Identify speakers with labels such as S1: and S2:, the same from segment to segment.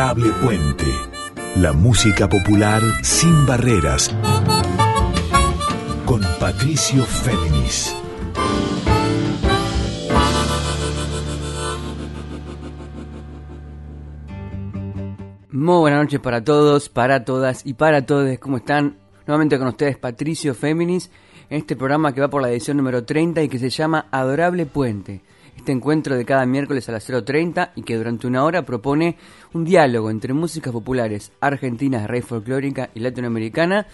S1: Adorable Puente. La música popular sin barreras. Con Patricio Féminis.
S2: Muy buenas noches para todos, para todas y para todos. ¿Cómo están? Nuevamente con ustedes Patricio Féminis en este programa que va por la edición número 30 y que se llama Adorable Puente. Este encuentro de cada miércoles a las 0.30 y que durante una hora propone un diálogo entre músicas populares argentinas, rey folclórica y latinoamericana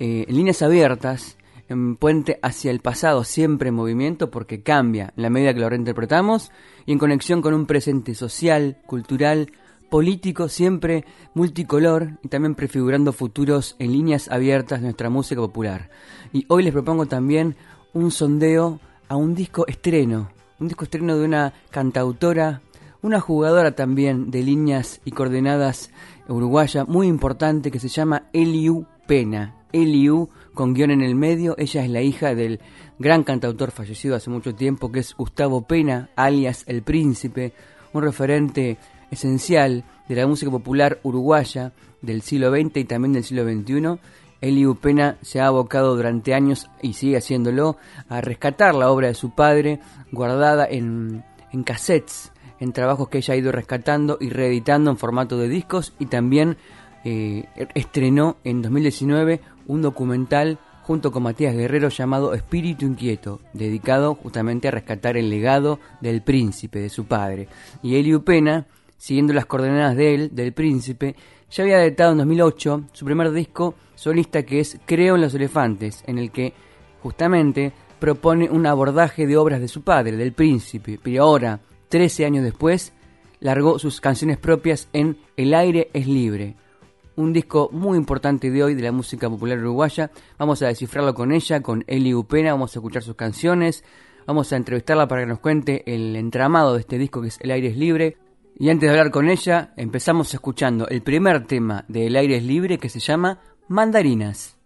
S2: eh, en líneas abiertas, en puente hacia el pasado, siempre en movimiento porque cambia en la medida que lo reinterpretamos y en conexión con un presente social, cultural, político, siempre multicolor y también prefigurando futuros en líneas abiertas de nuestra música popular. Y hoy les propongo también un sondeo a un disco estreno, un disco estreno de una cantautora, una jugadora también de líneas y coordenadas uruguaya muy importante que se llama Eliu Pena. Eliu con guion en el medio, ella es la hija del gran cantautor fallecido hace mucho tiempo que es Gustavo Pena, alias El Príncipe, un referente esencial de la música popular uruguaya del siglo XX y también del siglo XXI. Eli Pena se ha abocado durante años y sigue haciéndolo a rescatar la obra de su padre guardada en, en cassettes, en trabajos que ella ha ido rescatando y reeditando en formato de discos y también eh, estrenó en 2019 un documental junto con Matías Guerrero llamado Espíritu Inquieto, dedicado justamente a rescatar el legado del príncipe, de su padre. Y Eliu Pena siguiendo las coordenadas de él, del príncipe, ya había editado en 2008 su primer disco solista que es Creo en los elefantes, en el que justamente propone un abordaje de obras de su padre, del príncipe, pero ahora, 13 años después, largó sus canciones propias en El aire es libre, un disco muy importante de hoy de la música popular uruguaya. Vamos a descifrarlo con ella, con Eli Upena, vamos a escuchar sus canciones, vamos a entrevistarla para que nos cuente el entramado de este disco que es El aire es libre. Y antes de hablar con ella, empezamos escuchando el primer tema de El aire es libre que se llama Mandarinas.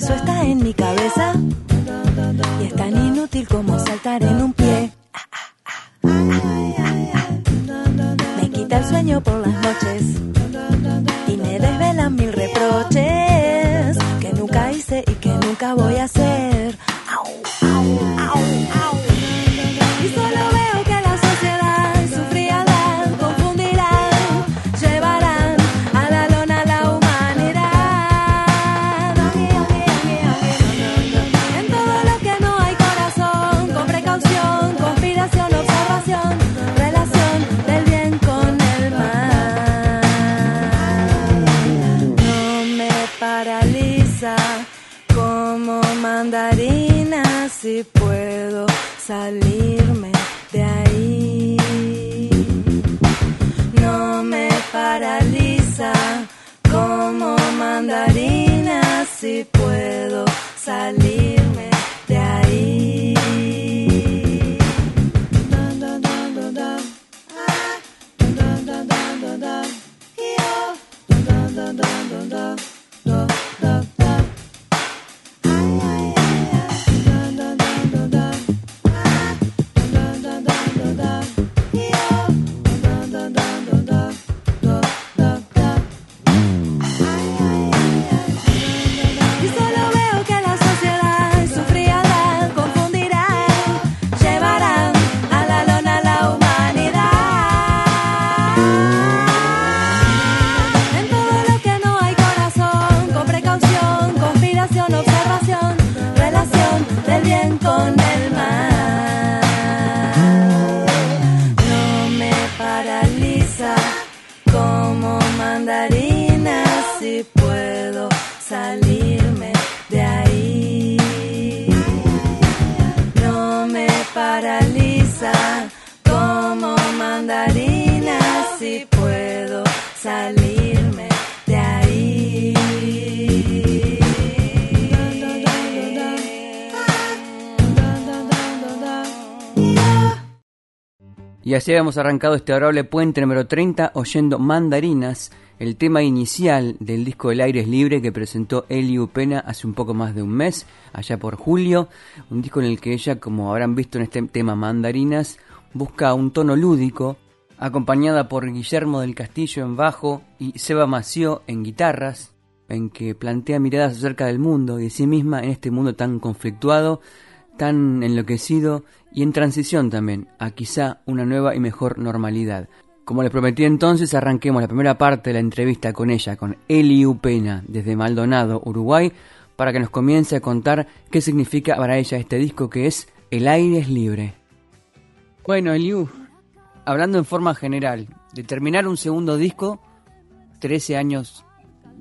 S3: Eso está en mi cabeza y es tan inútil como saltar en un pie. Me quita el sueño por las noches y me desvelan mil reproches que nunca hice y que nunca voy a hacer. Puedo salirme Y
S2: así habíamos arrancado este adorable puente número 30 oyendo Mandarinas, el tema inicial del disco El aire libre que presentó Eli Pena hace un poco más de un mes, allá por julio, un disco en el que ella, como habrán visto en este tema Mandarinas, busca un tono lúdico, acompañada por Guillermo del Castillo en bajo y Seba Mació en guitarras, en que plantea miradas acerca del mundo y de sí misma en este mundo tan conflictuado, tan enloquecido y en transición también a quizá una nueva y mejor normalidad. Como les prometí entonces, arranquemos la primera parte de la entrevista con ella, con Eli Upena, desde Maldonado, Uruguay, para que nos comience a contar qué significa para ella este disco que es El aire es libre. Bueno, Eliu, hablando en forma general, de terminar un segundo disco, 13 años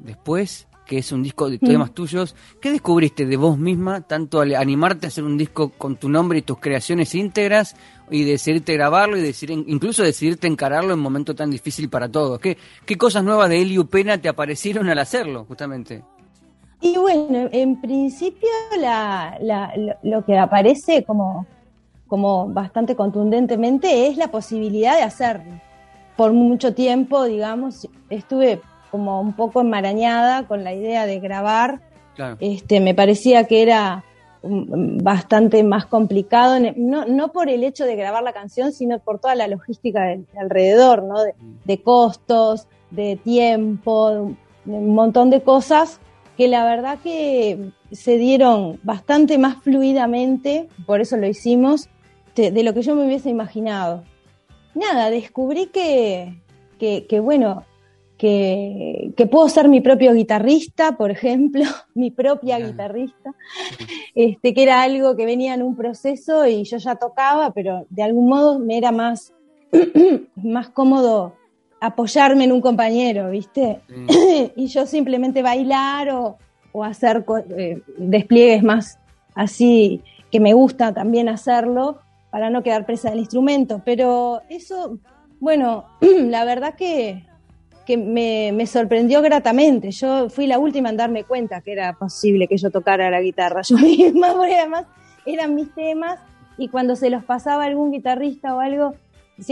S2: después, que es un disco de temas tuyos. ¿Qué descubriste de vos misma, tanto al animarte a hacer un disco con tu nombre y tus creaciones íntegras, y decidirte grabarlo y decir, incluso decidirte encararlo en un momento tan difícil para todos? ¿Qué, qué cosas nuevas de Elio Pena te aparecieron al hacerlo, justamente?
S4: Y bueno, en principio la, lo que aparece como, como bastante contundentemente es la posibilidad de hacerlo. Por mucho tiempo, digamos, estuve como un poco enmarañada con la idea de grabar. Este, me parecía que era bastante más complicado, no, no por el hecho de grabar la canción, sino por toda la logística de, alrededor, ¿no? De, costos, de tiempo, un montón de cosas que la verdad que se dieron bastante más fluidamente, por eso lo hicimos, de, lo que yo me hubiese imaginado. Nada, descubrí que, que, que bueno, que, puedo ser mi propio guitarrista, por ejemplo, mi propia guitarrista, este, que era algo que venía en un proceso y yo ya tocaba, pero de algún modo me era más, más cómodo apoyarme en un compañero, ¿viste? y yo simplemente bailar o, hacer eh, despliegues más así, que me gusta también hacerlo, para no quedar presa del instrumento. Pero eso, bueno, la verdad que que me, sorprendió gratamente. Yo fui la última en darme cuenta que era posible que yo tocara la guitarra yo misma, porque además eran mis temas y cuando se los pasaba a algún guitarrista o algo,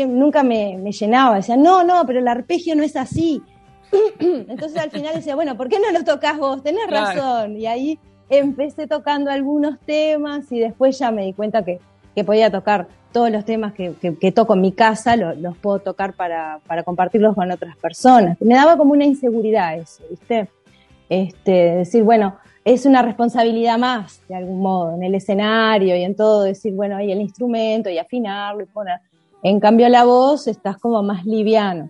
S4: nunca me, llenaba. Decía, no, no, pero el arpegio no es así. Entonces al final decía, bueno, ¿por qué no lo tocas vos? Tenés razón. Y ahí empecé tocando algunos temas y después ya me di cuenta que, que podía tocar todos los temas que, toco en mi casa los puedo tocar para, compartirlos con otras personas. Me daba como una inseguridad eso, ¿viste? Este, decir, bueno, es una responsabilidad más, de algún modo, en el escenario y en todo, decir, bueno, hay el instrumento y afinarlo y poner. En cambio, la voz estás como más liviano.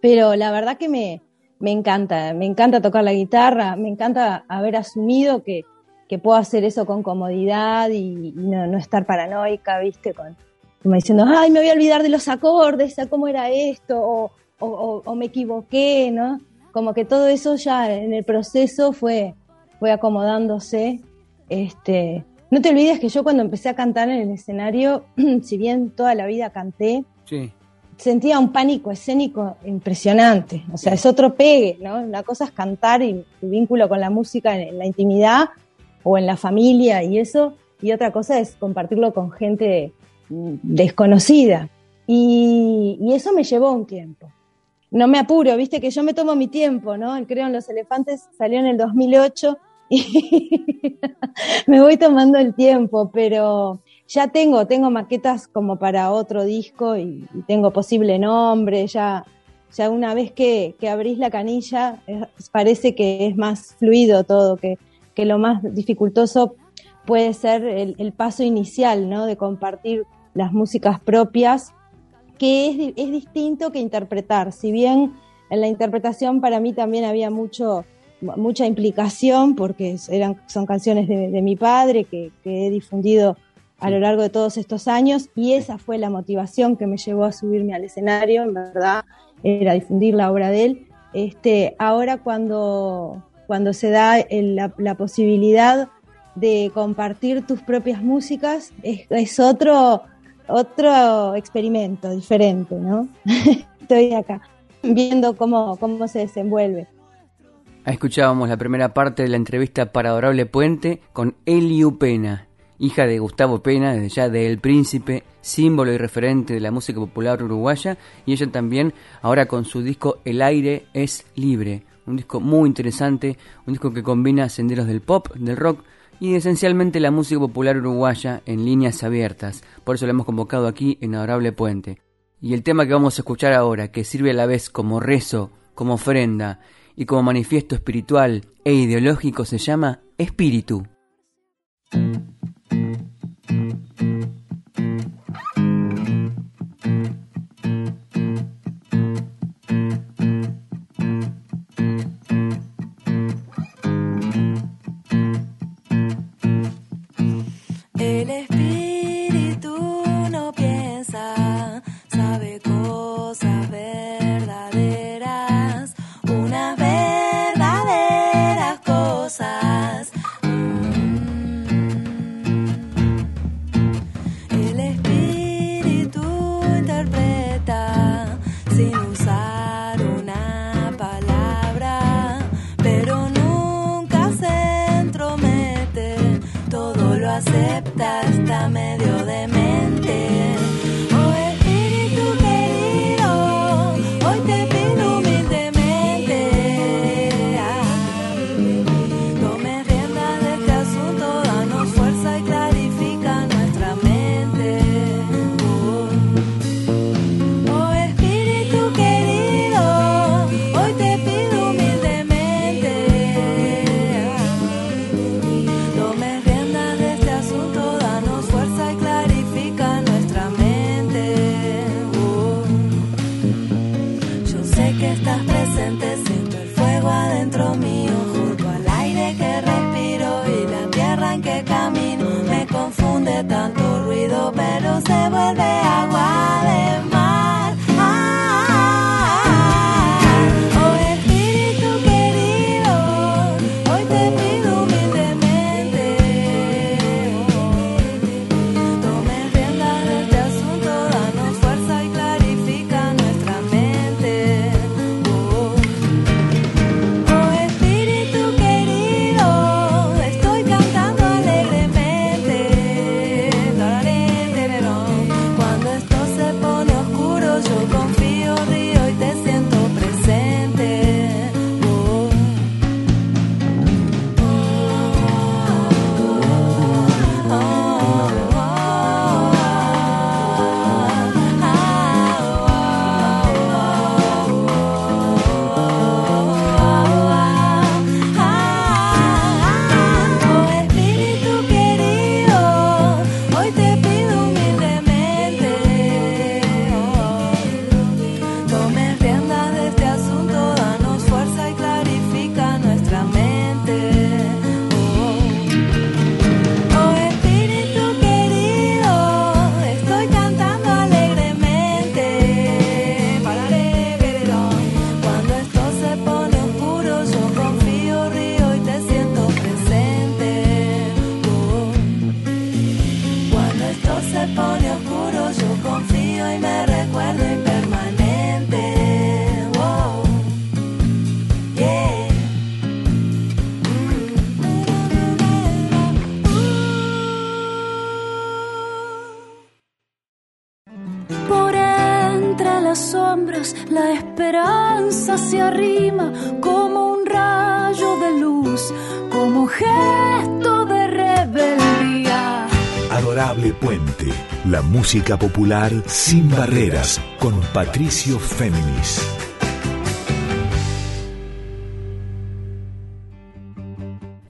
S4: Pero la verdad que me, me encanta, me encanta tocar la guitarra, me encanta haber asumido que, que puedo hacer eso con comodidad y, no, estar paranoica, ¿viste? Con, como diciendo, ay, me voy a olvidar de los acordes, cómo era esto, o, me equivoqué, ¿no? Como que todo eso ya en el proceso fue, fue acomodándose. Este, no te olvides que yo cuando empecé a cantar en el escenario, si bien toda la vida canté, sentía un pánico escénico impresionante. O sea, es otro pegue, ¿no? Una cosa es cantar y tu vínculo con la música en la intimidad, o en la familia y eso, y otra cosa es compartirlo con gente desconocida. Y, eso me llevó un tiempo. No me apuro, viste que yo me tomo mi tiempo, ¿no? El Creo en los Elefantes salió en el 2008 y me voy tomando el tiempo, pero ya tengo, tengo maquetas como para otro disco y, tengo posible nombre, ya, ya una vez que, que abrís la canilla parece que es más fluido todo, que, que lo más dificultoso puede ser el, paso inicial, ¿no? De compartir las músicas propias, que es, es, distinto que interpretar. Si bien en la interpretación para mí también había mucho, mucha implicación, porque eran, son canciones de, mi padre que, he difundido a lo largo de todos estos años, y esa fue la motivación que me llevó a subirme al escenario, en verdad, era difundir la obra de él. Este, ahora cuando, cuando se da la, posibilidad de compartir tus propias músicas, es, otro, otro experimento diferente, ¿no? Estoy acá viendo cómo, cómo se desenvuelve.
S2: Escuchábamos la primera parte de la entrevista para Adorable Puente con Eliu Pena.
S3: hija de Gustavo Pena, desde ya de El Príncipe, símbolo y referente de la música popular uruguaya, y ella también ahora con su disco El aire es libre, un disco muy interesante, un disco que combina senderos del pop, del rock y esencialmente la música popular uruguaya en líneas abiertas, por eso la hemos convocado aquí en Adorable Puente. Y el tema que vamos a escuchar ahora, que sirve a la vez como rezo, como ofrenda y como manifiesto espiritual e ideológico, se llama Espíritu.
S1: Música popular sin barreras con Patricio Féminis.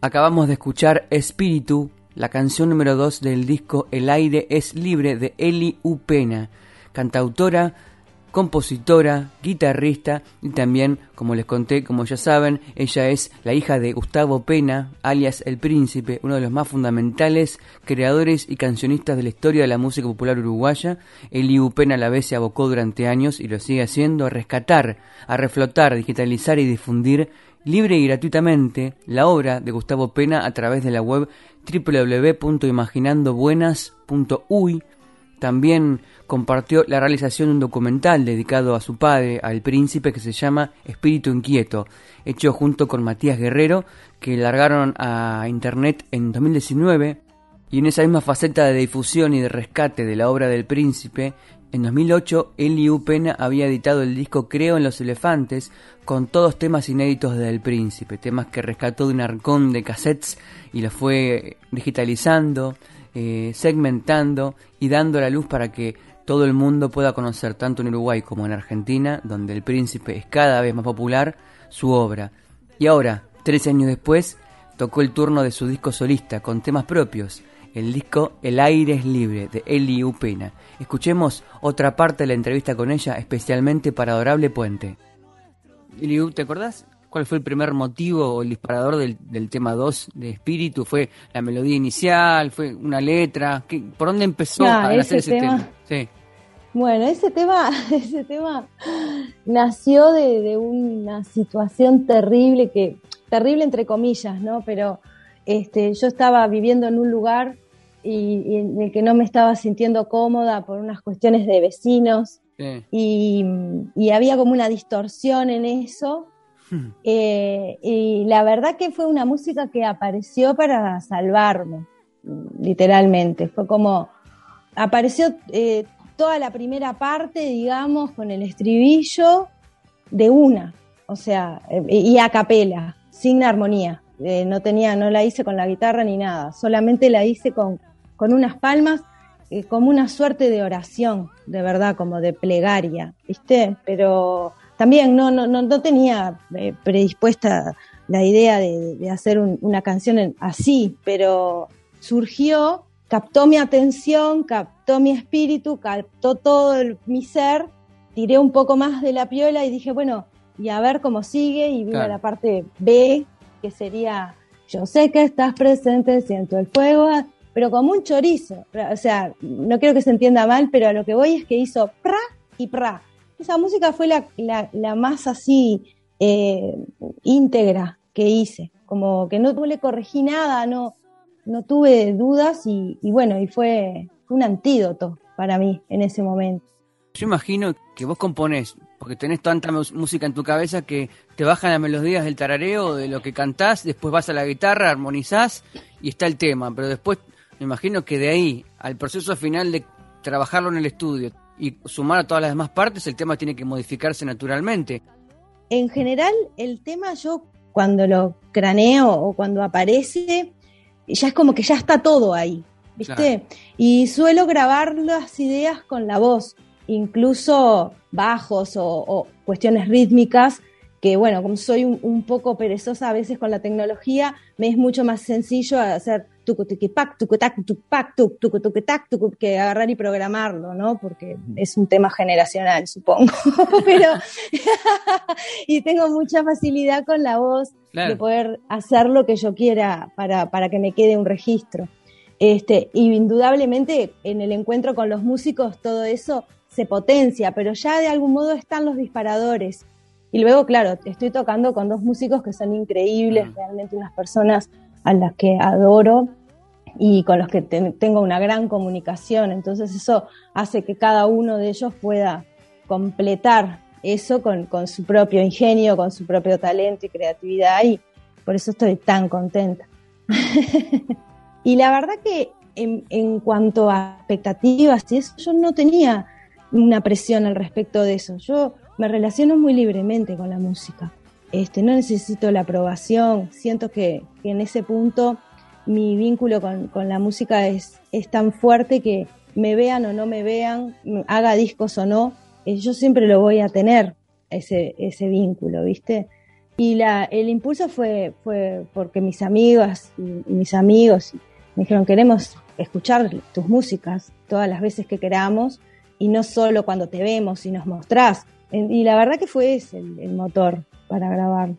S3: Acabamos de escuchar Espíritu, la canción número 2 del disco El aire es libre de Eli Upena, cantautora compositora, guitarrista y también, como les conté, como ya saben, ella es la hija de Gustavo Pena, alias El Príncipe, uno de los más fundamentales creadores y cancionistas de la historia de la música popular uruguaya. Eliu Pena a la vez se abocó durante años y lo sigue haciendo a rescatar, a reflotar, digitalizar y difundir libre y gratuitamente la obra de Gustavo Pena a través de la web www.imaginandobuenas.uy. También compartió la realización de un documental dedicado a su padre, al príncipe, que se llama Espíritu Inquieto, hecho junto con Matías Guerrero, que largaron a internet en 2019
S2: Y en esa misma faceta de difusión y de rescate de la obra del príncipe, en 2008 Eliu Pena había editado el disco Creo en los elefantes con todos temas inéditos del príncipe, temas que rescató de un arcón de cassettes y los fue digitalizando, eh, segmentando y dando la luz para que todo el mundo pueda conocer, tanto en Uruguay como en Argentina, donde el príncipe es cada vez más popular, su obra. Y ahora, tres años después, tocó el turno de su disco solista con temas propios el disco El aire es libre de Eli Upena. Escuchemos otra parte de la entrevista con ella especialmente para Adorable Puente. Eli, ¿te acordás cuál fue el primer motivo o el disparador del, tema 2 de Espíritu? ¿Fue la melodía inicial? ¿Fue una letra? ¿Qué, ¿Por dónde empezó a hacer ese tema?
S4: Bueno, ese tema, ese tema nació de, de, una situación terrible que, terrible entre comillas, ¿no? Pero este, yo estaba viviendo en un lugar y, en el que no me estaba sintiendo cómoda por unas cuestiones de vecinos y, había como una distorsión en eso. Eh, y la verdad que fue una música que apareció para salvarme, literalmente. Fue como, apareció eh, toda la primera parte, digamos, con el estribillo de una, o sea, eh, y a capela, sin armonía. no tenía, no la hice con la guitarra ni nada, solamente la hice con, con unas palmas, eh, como una suerte de oración, de verdad, como de plegaria, ¿viste? Pero también no, no, no, tenía eh, predispuesta la idea de, hacer una canción así, pero surgió, captó mi atención, captó mi espíritu, captó todo mi ser, tiré un poco más de la piola y dije, bueno, y a ver cómo sigue, y vino la parte B, que sería, yo sé que estás presente, siento el fuego, pero como un chorizo. O sea, no quiero que se entienda mal, pero a lo que voy es que hizo pra y pra. Esa música fue la, la, más así eh, íntegra que hice. Como que no, le corregí nada, no, no tuve dudas y, bueno, y fue un antídoto para mí en ese momento.
S2: Yo imagino que vos componés, porque tenés tanta música en tu cabeza que te bajan las melodías del tarareo, de lo que cantás, después vas a la guitarra, armonizás y está el tema, pero después me imagino que de ahí al proceso final de trabajarlo en el estudio y sumar a todas las demás partes, el tema tiene que modificarse naturalmente.
S4: En general, el tema yo cuando lo craneo o cuando aparece, ya es como que ya está todo ahí, ¿viste? Y suelo grabar las ideas con la voz, incluso bajos o, cuestiones rítmicas, que bueno, como soy un, un, poco perezosa a veces con la tecnología, me es mucho más sencillo hacer que agarrar y programarlo, ¿no? Porque es un tema generacional, supongo. Pero, y tengo mucha facilidad con la voz de poder hacer lo que yo quiera para, para que me quede un registro. Este, y indudablemente en el encuentro con los músicos todo eso se potencia, pero ya de algún modo están los disparadores. Y luego, claro, estoy tocando con dos músicos que son increíbles, realmente unas personas a las que adoro y con los que tengo una gran comunicación. Entonces eso hace que cada uno de ellos pueda completar eso con, su propio ingenio, con su propio talento y creatividad y por eso estoy tan contenta. y la verdad que en, en, cuanto a expectativas y eso, yo no tenía una presión al respecto de eso. Yo me relaciono muy libremente con la música. Este, no necesito la aprobación, siento que, en ese punto mi vínculo con, la música es, es, tan fuerte que me vean o no me vean, haga discos o no, eh, yo siempre lo voy a tener, ese, ese vínculo, ¿viste? Y la, el impulso fue, fue porque mis amigas y mis amigos me dijeron, queremos escuchar tus músicas todas las veces que queramos y no solo cuando te vemos y nos mostrás. Y la verdad que fue ese el motor para grabar.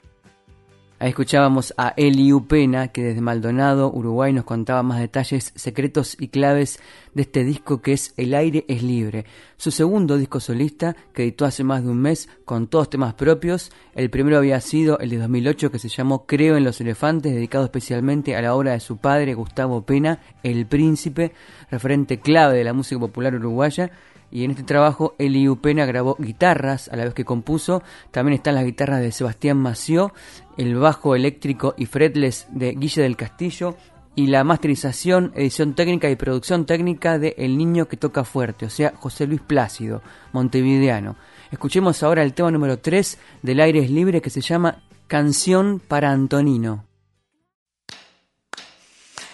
S2: Ahí escuchábamos a Eli Upena, que desde Maldonado, Uruguay, nos contaba más detalles, secretos y claves de este disco que es El aire es libre. Su segundo disco solista, que editó hace más de un mes, con todos temas propios. El primero había sido el de 2008, que se llamó Creo en los elefantes, dedicado especialmente a la obra de su padre, Gustavo Pena, El Príncipe, referente clave de la música popular uruguaya y en este trabajo Eli Upena grabó guitarras a la vez que compuso. También están las guitarras de Sebastián Mació, el bajo eléctrico y fretless de Guille del Castillo, y la masterización, edición técnica y producción técnica de El Niño que Toca Fuerte, o sea, José Luis Plácido, montevideano. Escuchemos ahora el tema número 3 del Aire es Libre que se llama Canción para Antonino.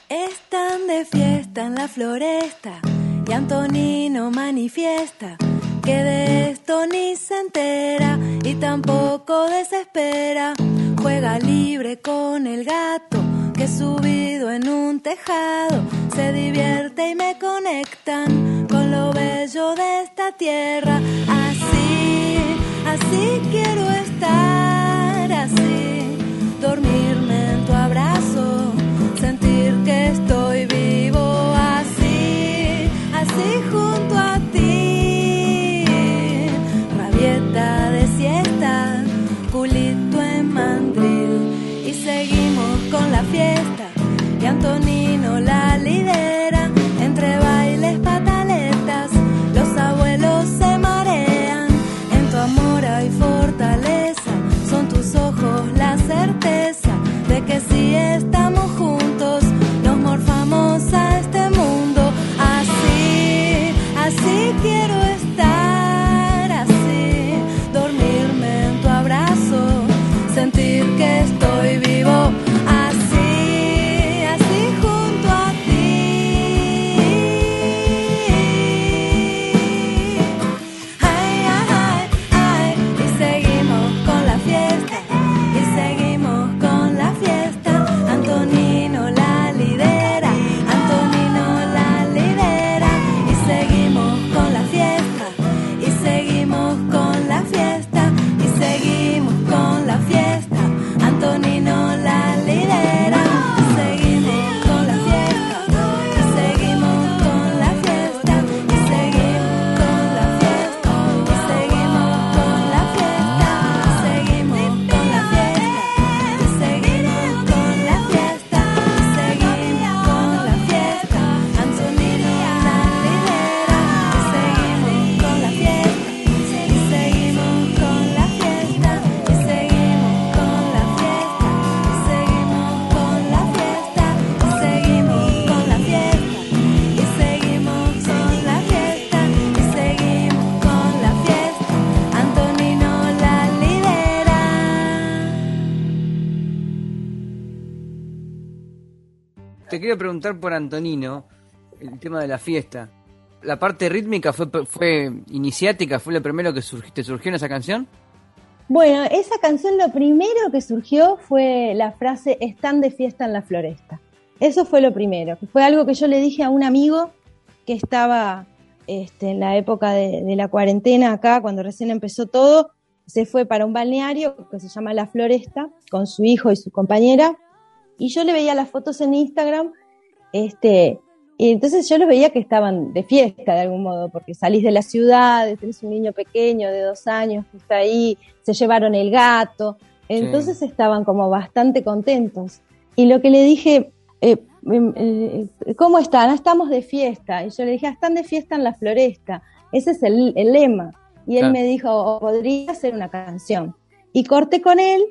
S3: Están de fiesta en la floresta y Antonino manifiesta que de esto ni se entera y tampoco desespera. Juega libre con el gato que subido en un tejado se divierte y me conectan con lo bello de esta tierra. Así, así quiero estar, así, dormirme en tu abrazo, sentir que estoy vivo, fiesta y Antonino Quiero
S2: preguntar por Antonino, el tema de la fiesta. ¿La parte rítmica fue, iniciática? ¿Fue lo primero que surgi- te surgió en esa canción?
S4: Bueno, esa canción lo primero que surgió fue la frase están de fiesta en la floresta. Eso fue lo primero, fue algo que yo le dije a un amigo que estaba este, en la época de, de la cuarentena acá, cuando recién empezó todo, se fue para un balneario que se llama La Floresta, con su hijo y su compañera, y yo le veía las fotos en Instagram, este, y entonces yo los veía que estaban de fiesta de algún modo, porque salís de la ciudad, tenés un niño pequeño de dos años que está ahí, se llevaron el gato, entonces estaban como bastante contentos. Y lo que le dije, eh, em, eh, ¿cómo están? Ah, Estamos de fiesta. Y yo le dije, "Ah, están de fiesta en la floresta. Ese es el, el lema. Y él
S2: Claro.
S4: me dijo, "Oh, podría ser una canción. Y corté con él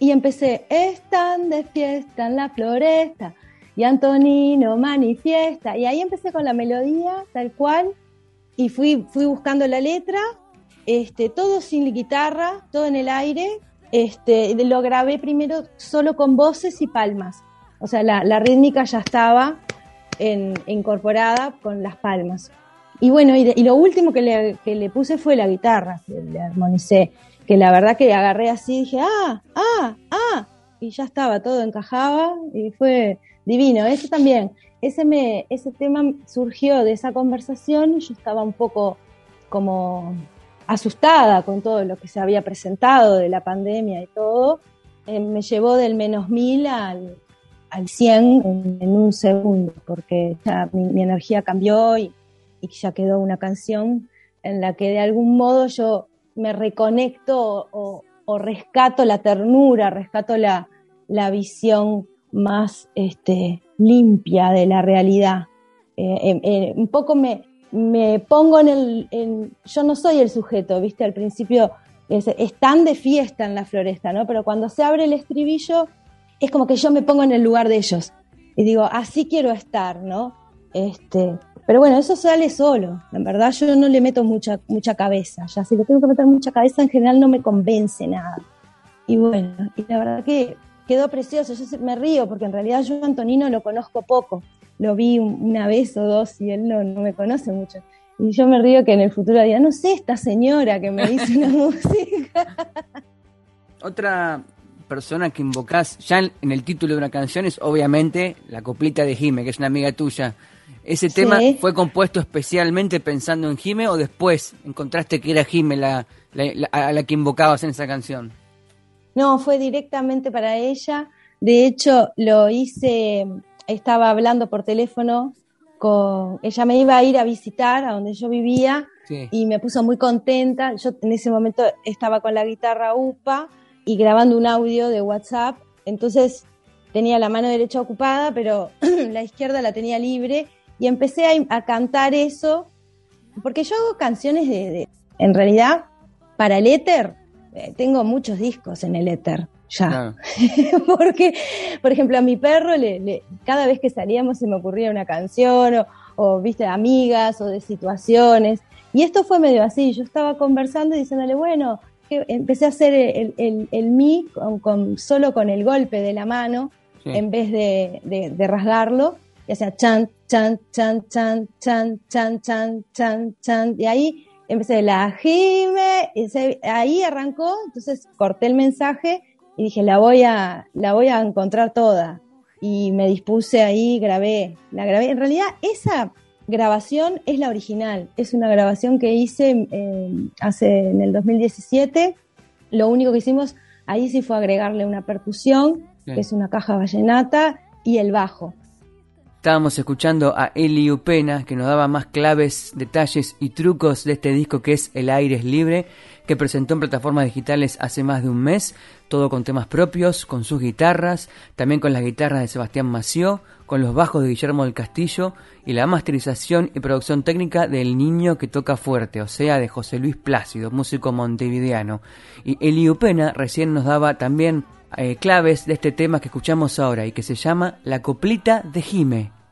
S4: y empecé, están de fiesta en la floresta. Y Antonino manifiesta. Y ahí empecé con la melodía, tal cual. Y fui, fui buscando la letra, este, todo sin guitarra, todo en el aire. Este, lo grabé primero solo con voces y palmas. O sea, la, la rítmica ya estaba incorporada con las palmas. Y bueno, y, lo último que le, que le puse fue la guitarra, le armonicé, que la verdad que agarré así dije, ah, ah, ah, y ya estaba, todo encajaba y fue divino. Ese también, ese, me, ese tema surgió de esa conversación yo estaba un poco como asustada con todo lo que se había presentado de la pandemia y todo. Eh, me llevó del menos mil al, al 100 en, un segundo, porque ya mi, mi energía cambió y, y ya quedó una canción en la que de algún modo yo me reconecto o, o rescato la ternura, rescato la, la visión más este, limpia de la realidad. Eh, eh, eh, un poco me, me pongo en el... yo no soy el sujeto, viste, al principio es- están de fiesta en la floresta, ¿no? Pero cuando se abre el estribillo es como que yo me pongo en el lugar de ellos. y digo, así quiero estar, ¿no? Este, pero bueno, eso sale solo. En verdad yo no le meto mucha, mucha cabeza. Ya si le tengo que meter mucha cabeza, en general no me convence nada. Y bueno, y la verdad que quedó precioso. Yo me río porque en realidad yo a Antonino lo conozco poco. Lo vi un- una vez o dos y él no, no me conoce mucho. Y yo me río que en el futuro diga, no sé, esta señora que me hizo una música.
S3: Otra persona que invocás ya en, en el título de una canción es obviamente la coplita de Jime, que es una amiga tuya. ¿Ese
S4: Sí.
S3: tema fue compuesto especialmente pensando en Jime o después encontraste que era Jime la, la- la- a la que invocabas en esa canción?
S4: No, fue directamente para ella. De hecho, lo hice, estaba hablando por teléfono con, ella me iba a ir a visitar a donde yo vivía
S3: Sí.
S4: y me puso muy contenta. Yo en ese momento estaba con la guitarra UPA y grabando un audio de WhatsApp, entonces tenía la mano derecha ocupada, pero la izquierda la tenía libre y empecé a, a cantar eso, porque yo hago canciones de, de- en realidad, para el éter, tengo muchos discos en el éter, ya.
S3: Claro.
S4: porque, por ejemplo, a mi perro, le, le- cada vez que salíamos se me ocurría una canción o, o, viste, amigas o de situaciones. Y esto fue medio así, yo estaba conversando y diciéndole, bueno, que empecé a hacer el, el, el mi con, con- solo con el golpe de la mano,
S3: Sí.
S4: en vez de, de- de rasgarlo, y hacía chan, chan, chan, chan, chan, chan, chan, chan, chan, y ahí empecé la jime, y se- ahí arrancó, entonces corté el mensaje y dije, la voy a, la voy a encontrar toda. Y me dispuse ahí, grabé, la grabé. En realidad, esa grabación es la original. Es una grabación que hice eh, hace en el 2017. Lo único que hicimos ahí sí fue agregarle una percusión,
S3: Sí.
S4: que es una caja vallenata, y el bajo.
S3: Estábamos escuchando a Eli Upena, que nos daba más claves, detalles y trucos de este disco que es El Aire es Libre, que presentó en plataformas digitales hace más de un mes, todo con temas propios, con sus guitarras, también con las guitarras de Sebastián Mació, con los bajos de Guillermo del Castillo y la masterización y producción técnica del Niño que toca fuerte, o sea, de José Luis Plácido, músico montevideano. Y Eli Upena recién nos daba también eh, claves de este tema que escuchamos ahora y que se llama La Coplita de Jime.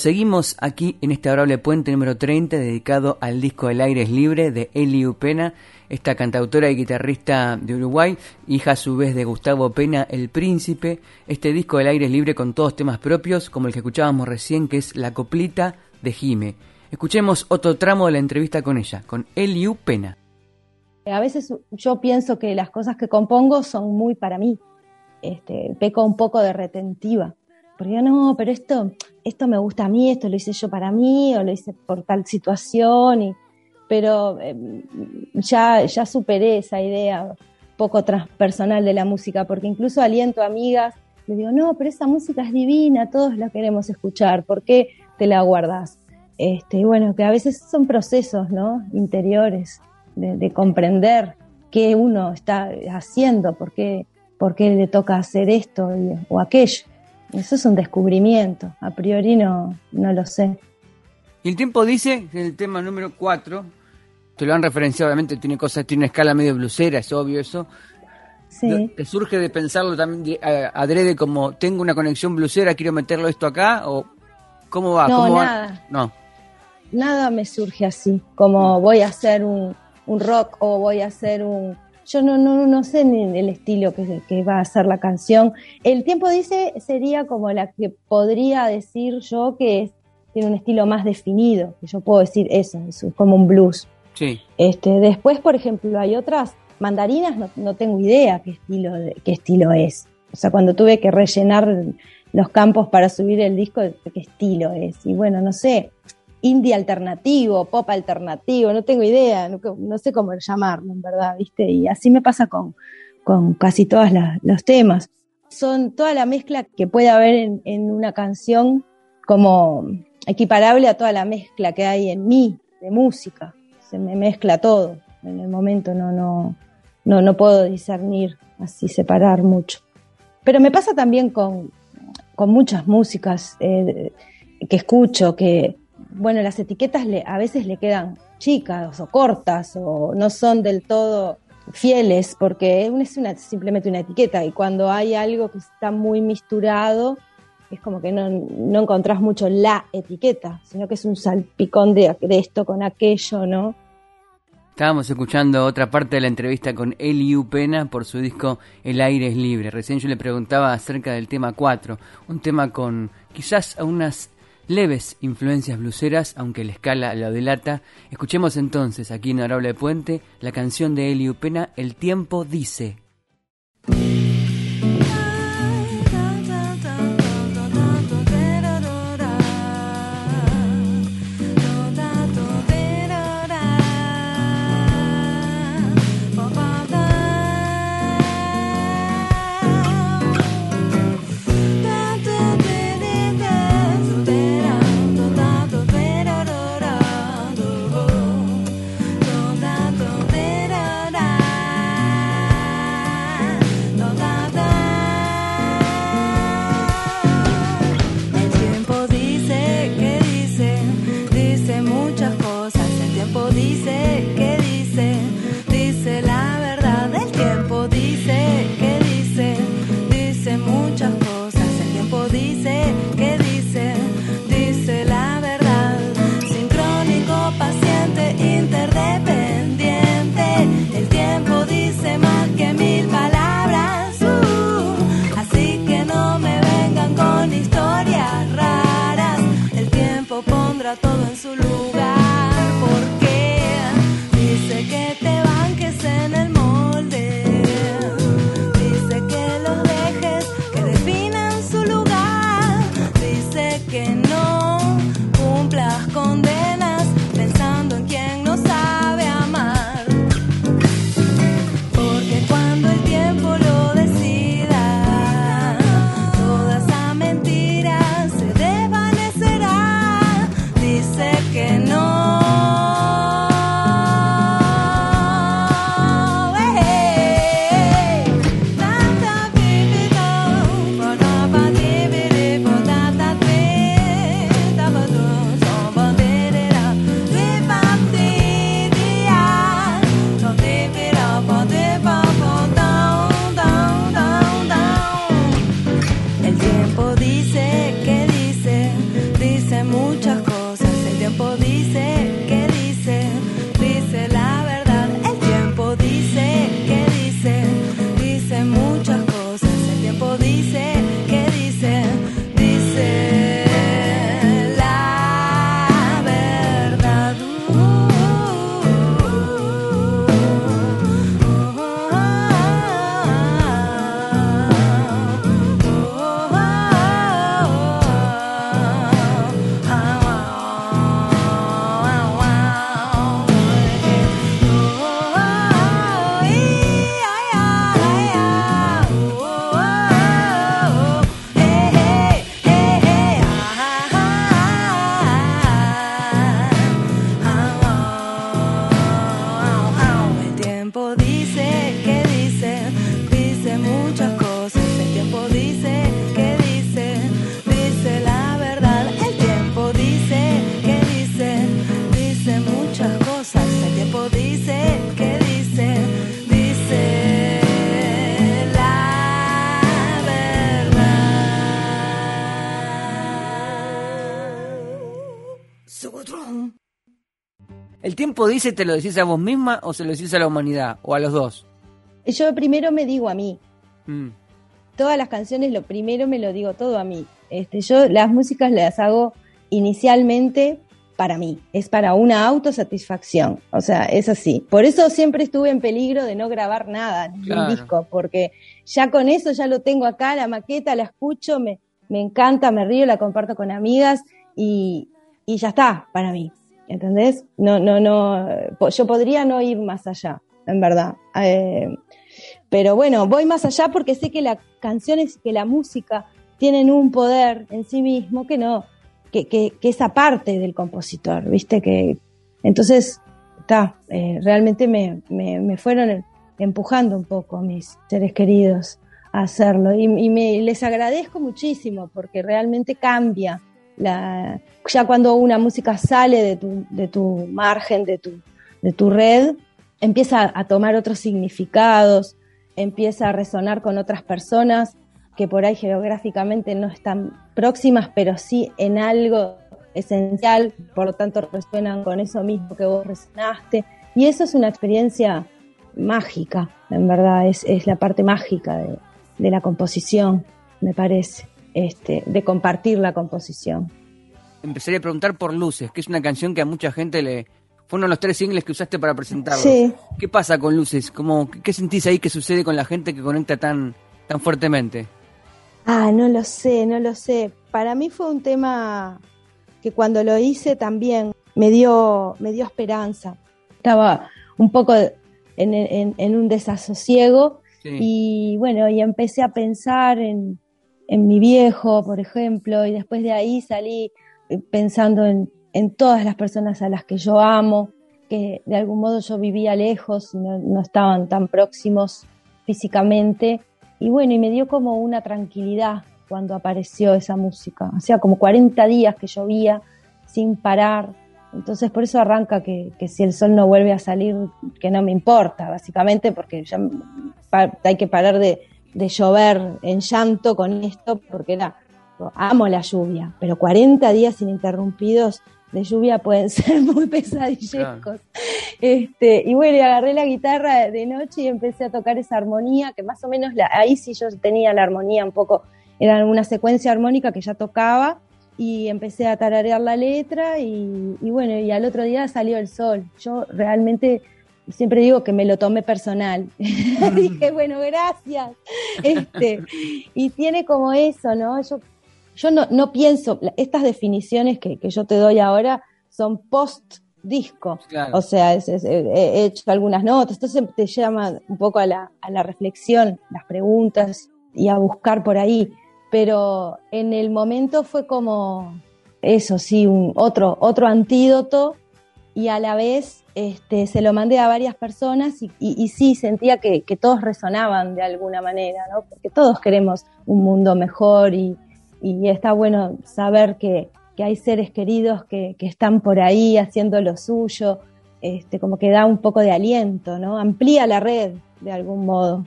S2: Proseguimos aquí en este adorable puente número 30 dedicado al disco El aire es libre de Eli Upena, esta cantautora y guitarrista de Uruguay, hija a su vez de Gustavo Pena, El Príncipe. Este disco El aire es libre con todos temas propios, como el que escuchábamos recién, que es La Coplita de Jime. Escuchemos otro tramo de la entrevista con ella, con Eli Pena.
S4: A veces yo pienso que las cosas que compongo son muy para mí. Este, peco un poco de retentiva porque no, pero esto, esto me gusta a mí, esto lo hice yo para mí, o lo hice por tal situación, y, pero eh, ya, ya superé esa idea poco transpersonal de la música, porque incluso aliento a amigas, les digo, no, pero esa música es divina, todos la queremos escuchar, ¿por qué te la guardas? Este, bueno, que a veces son procesos, ¿no? Interiores, de, de comprender qué uno está haciendo, por qué, por qué le toca hacer esto o aquello. Eso es un descubrimiento, a priori no, no lo sé.
S2: Y el tiempo dice, en el tema número 4, te lo han referenciado, obviamente tiene cosas, tiene una escala medio blusera, es obvio eso.
S4: Sí.
S2: ¿Te surge de pensarlo también adrede como tengo una conexión blusera, quiero meterlo esto acá? ¿O cómo va?
S4: No,
S2: ¿Cómo va?
S4: nada.
S2: No.
S4: Nada me surge así, como voy a hacer un, un rock o voy a hacer un... Yo no, no, no sé ni el estilo que, que va a ser la canción. El tiempo dice sería como la que podría decir yo que es, tiene un estilo más definido, que yo puedo decir eso, es como un blues.
S2: Sí.
S4: Este, después, por ejemplo, hay otras mandarinas, no, no tengo idea qué estilo, de- qué estilo es. O sea, cuando tuve que rellenar los campos para subir el disco, qué estilo es. Y bueno, no sé, indie alternativo, pop alternativo, no tengo idea, no, sé cómo llamarlo, en verdad, ¿viste? Y así me pasa con, con casi todos los temas. Son toda la mezcla que puede haber en, en una canción como equiparable a toda la mezcla que hay en mí de música. Se me mezcla todo. En el momento no, no, no, no puedo discernir, así separar mucho. Pero me pasa también con, con muchas músicas eh, que escucho, que, bueno, las etiquetas le, a veces le quedan chicas o cortas o no son del todo fieles porque es una, simplemente una etiqueta y cuando hay algo que está muy misturado es como que no, no encontrás mucho la etiqueta, sino que es un salpicón de, de esto con aquello, ¿no?
S2: Estábamos escuchando otra parte de la entrevista con Eli Pena por su disco El aire es libre. Recién yo le preguntaba acerca del tema 4, un tema con quizás unas leves influencias bluseras, aunque la escala lo delata. Escuchemos entonces aquí en Honorable Puente la canción de Eli Pena, El tiempo dice.
S3: ¿El tiempo dice
S2: te lo decís a vos misma o se lo decís a la humanidad? ¿O a los dos?
S4: Yo primero me digo a mí.
S2: Mm.
S4: Todas las canciones, lo primero me lo digo todo a mí. Este, yo las músicas las hago inicialmente para mí, es para una autosatisfacción, o sea, es así. Por eso siempre estuve en peligro de no grabar nada, ningún
S2: Claro.
S4: disco, porque ya con eso ya lo tengo acá, la maqueta, la escucho, me, me encanta, me río, la comparto con amigas y, y ya está para mí, ¿entendés? No, no, no, yo podría no ir más allá, en verdad. Eh, pero bueno, voy más allá porque sé que las canciones, que la música tienen un poder en sí mismo que no, que, que, que es aparte del compositor, ¿viste? Que, entonces, está, eh, realmente me, me, me fueron empujando un poco mis seres queridos a hacerlo y, y me, les agradezco muchísimo porque realmente cambia la, ya cuando una música sale de tu, de tu margen, de tu, de tu red, empieza a tomar otros significados, empieza a resonar con otras personas que por ahí geográficamente no están próximas, pero sí en algo esencial, por lo tanto resuenan con eso mismo que vos resonaste. Y eso es una experiencia mágica, en verdad, es, es la parte mágica de, de la composición, me parece, este, de compartir la composición.
S2: Empezaría a preguntar por Luces, que es una canción que a mucha gente le... Fue uno de los tres singles que usaste para presentarlo.
S4: Sí.
S2: ¿Qué pasa con Luces? ¿Cómo, ¿Qué sentís ahí que sucede con la gente que conecta tan, tan fuertemente?
S4: Ah, no lo sé, no lo sé. Para mí fue un tema que cuando lo hice también me dio, me dio esperanza. Estaba un poco en, en- en un desasosiego
S2: Sí.
S4: y bueno, y empecé a pensar en, en mi viejo, por ejemplo, y después de ahí salí pensando en, en todas las personas a las que yo amo, que de algún modo yo vivía lejos, no, no estaban tan próximos físicamente, y bueno, y me dio como una tranquilidad cuando apareció esa música. Hacía como 40 días que llovía sin parar. Entonces por eso arranca que, que si el sol no vuelve a salir, que no me importa, básicamente, porque ya hay que parar de, de llover en llanto con esto, porque era, amo la lluvia, pero 40 días ininterrumpidos de lluvia pueden ser muy pesadillescos. Este, y bueno, y agarré la guitarra de noche y empecé a tocar esa armonía, que más o menos la- ahí sí yo tenía la armonía un poco, era una secuencia armónica que ya tocaba, y empecé a tararear la letra y, y bueno, y al otro día salió el sol. Yo realmente siempre digo que me lo tomé personal. Dije, bueno, gracias. Este, y tiene como eso, ¿no? Yo, yo no, no pienso, estas definiciones que, que yo te doy ahora son post disco.
S2: Claro.
S4: O sea, es- es- he he hecho algunas notas, entonces te llama un poco a la, a la reflexión, las preguntas y a buscar por ahí. Pero en el momento fue como eso, sí, un otro, otro antídoto y a la vez este, se lo mandé a varias personas y, y- y sí sentía que, que todos resonaban de alguna manera, ¿no? Porque todos queremos un mundo mejor y, y está bueno saber que, que hay seres queridos que, que están por ahí haciendo lo suyo, este, como que da un poco de aliento, ¿no? Amplía la red de algún modo.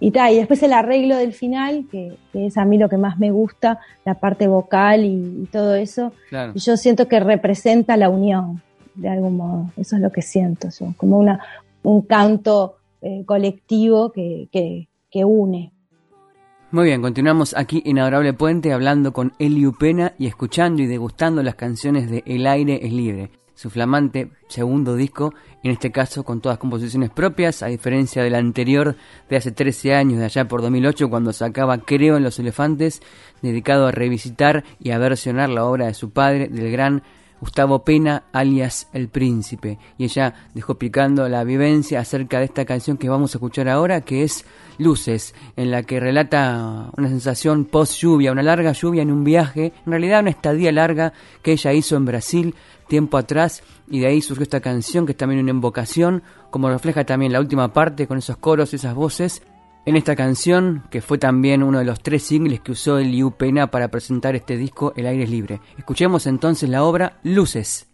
S4: y, tal, y después el arreglo del final, que, que, es a mí lo que más me gusta, la parte vocal y, y todo eso.
S3: Claro.
S4: Y yo siento que representa la unión, de algún modo. Eso es lo que siento yo, como una, un canto eh, colectivo que, que, que une.
S3: Muy bien, continuamos aquí en Adorable Puente hablando con Eliu Pena y escuchando y degustando las canciones de El aire es libre, su flamante segundo disco, en este caso con todas composiciones propias, a diferencia del anterior de hace 13 años, de allá por 2008, cuando sacaba Creo en los Elefantes, dedicado a revisitar y a versionar la obra de su padre, del gran Gustavo Pena, alias El Príncipe. Y ella dejó picando la vivencia acerca de esta canción que vamos a escuchar ahora, que es Luces, en la que relata una sensación post lluvia, una larga lluvia en un viaje, en realidad una estadía larga que ella hizo en Brasil tiempo atrás y de ahí surgió esta canción que es también una invocación, como refleja también la última parte con esos coros, esas voces. En esta canción, que fue también uno de los tres singles que usó Liu Pena para presentar este disco El aire es libre. Escuchemos entonces la obra Luces.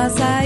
S1: rosa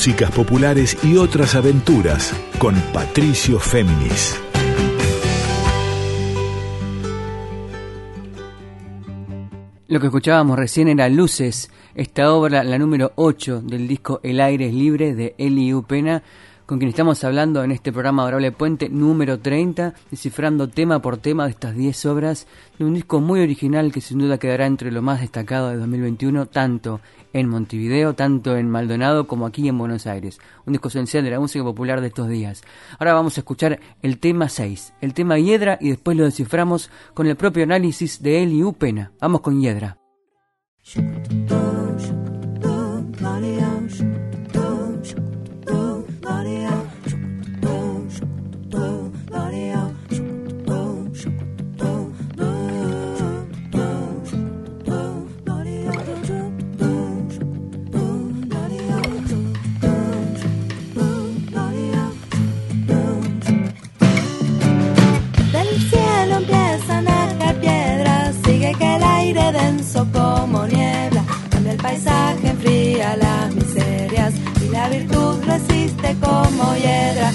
S1: Músicas populares y otras aventuras con Patricio Féminis.
S2: Lo que escuchábamos recién era Luces, esta obra, la número 8 del disco El aire es libre de Eli Pena, con quien estamos hablando en este programa Adorable Puente número 30, descifrando tema por tema de estas 10 obras de un disco muy original que sin duda quedará entre lo más destacado de 2021, tanto en Montevideo, tanto en Maldonado como aquí en Buenos Aires. Un disco esencial de la música popular de estos días. Ahora vamos a escuchar el tema 6, el tema Hiedra, y después lo desciframos con el propio análisis de Eli Pena. Vamos con Hiedra.
S3: Virtud resiste como hiedra.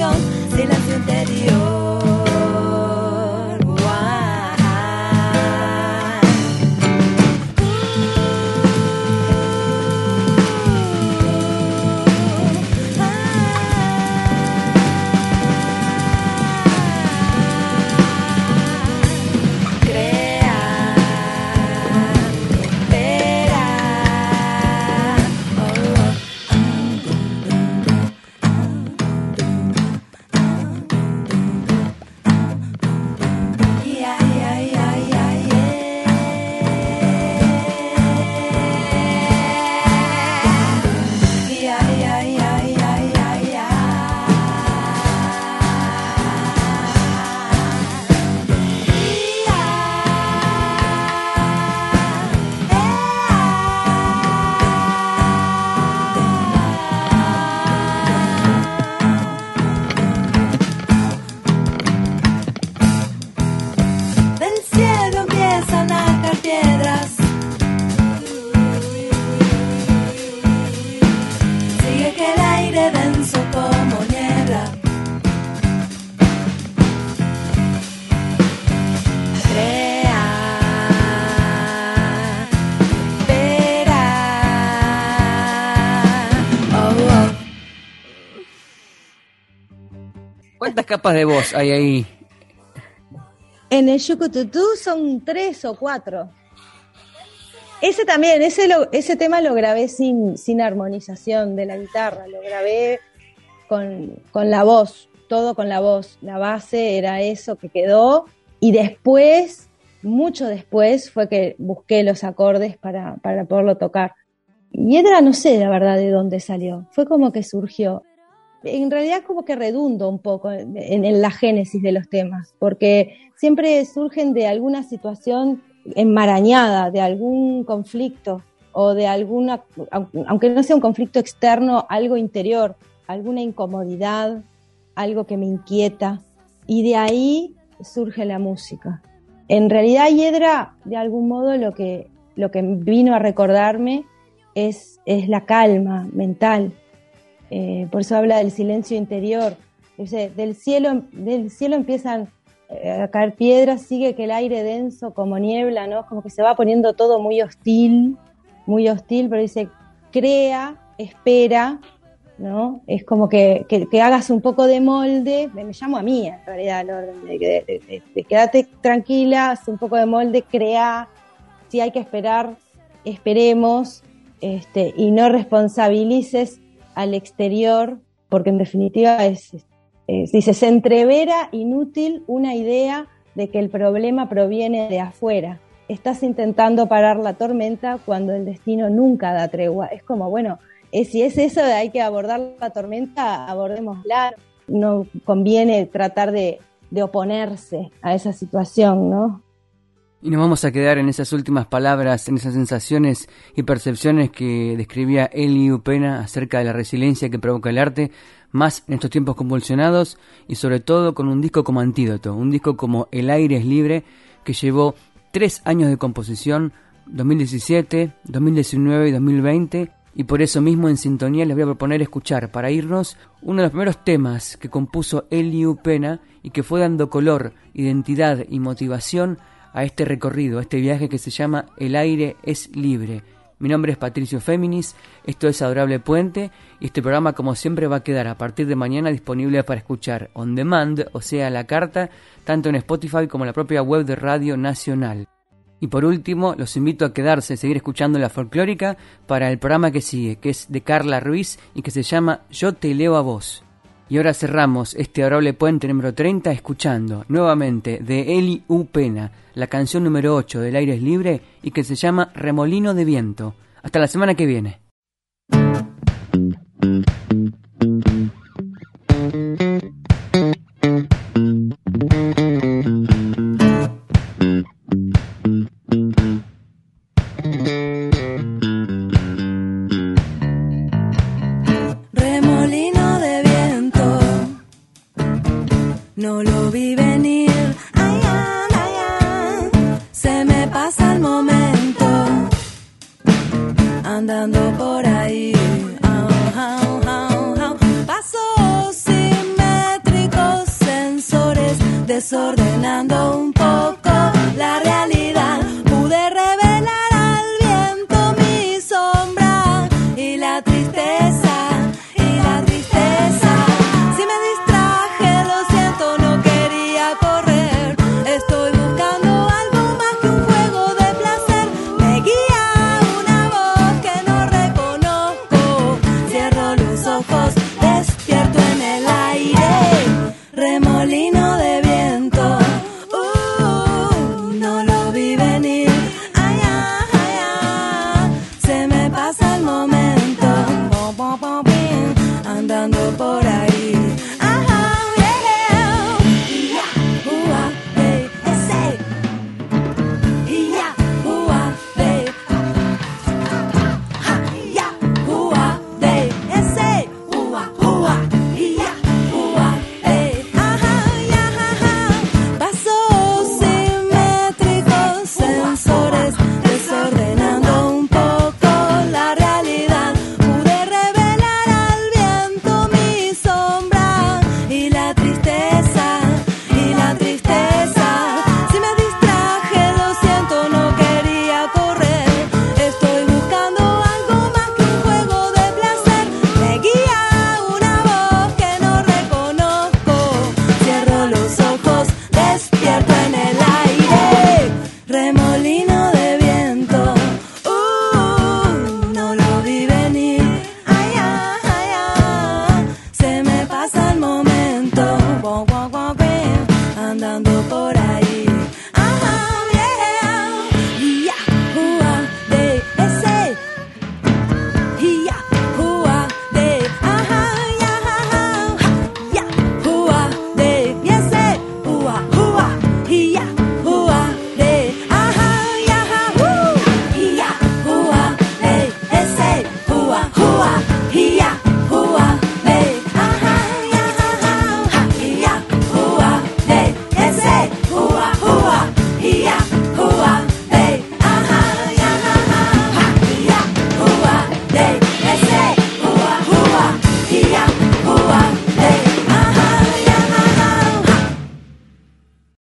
S3: Superación, silencio
S2: capas de voz hay ahí?
S4: En el Yucututú son tres o cuatro. Ese también, ese, ese tema lo grabé sin, sin armonización de la guitarra, lo grabé con, con la voz, todo con la voz. La base era eso que quedó y después, mucho después, fue que busqué los acordes para, para poderlo tocar. Hiedra no sé la verdad de dónde salió, fue como que surgió. En realidad como que redundo un poco en, en la génesis de los temas, porque siempre surgen de alguna situación enmarañada, de algún conflicto o de alguna, au- aunque no sea un conflicto externo, algo interior, alguna incomodidad, algo que me inquieta, y de ahí surge la música. En realidad, Hiedra, de algún modo, lo que, lo que vino a recordarme es, es la calma mental. Eh, por eso habla del silencio interior. Dice, del, cielo, del cielo empiezan eh, a caer piedras, sigue que el aire denso como niebla, ¿no? Como que se va poniendo todo muy hostil, muy hostil, pero dice, crea, espera, ¿no? Es como que, que- hagas un poco de molde, me, llamo a mí en realidad el quédate tranquila, haz un poco de molde, crea, si hay que esperar, esperemos, este, y no responsabilices al exterior, porque en definitiva es, es- dice, se entrevera inútil una idea de que el problema proviene de afuera. Estás intentando parar la tormenta cuando el destino nunca da tregua. Es como, bueno, eh, si es eso hay que abordar la tormenta, abordémosla. No conviene tratar de, de oponerse a esa situación, ¿no?
S2: Y nos vamos a quedar en esas últimas palabras, en esas sensaciones y percepciones que describía Eli Upena acerca de la resiliencia que provoca el arte, más en estos tiempos convulsionados y sobre todo con un disco como antídoto, un disco como El aire es libre, que llevó tres años de composición, 2017, 2019 y 2020, y por eso mismo en sintonía les voy a proponer escuchar para irnos uno de los primeros temas que compuso Eli Upena y que fue dando color, identidad y motivación a este recorrido, a este viaje que se llama El aire es libre. Mi nombre es Patricio Féminis, esto es Adorable Puente y este programa como siempre va a quedar a partir de mañana disponible para escuchar on demand, o sea, la carta, tanto en Spotify como en la propia web de Radio Nacional. Y por último, los invito a quedarse, seguir escuchando la folclórica para el programa que sigue, que es de Carla Ruiz y que se llama Yo te leo a vos. Y ahora cerramos este adorable puente número 30 escuchando nuevamente de Eli U. Pena, la canción número 8 del Aire es Libre y que se llama Remolino de Viento. Hasta la semana que viene.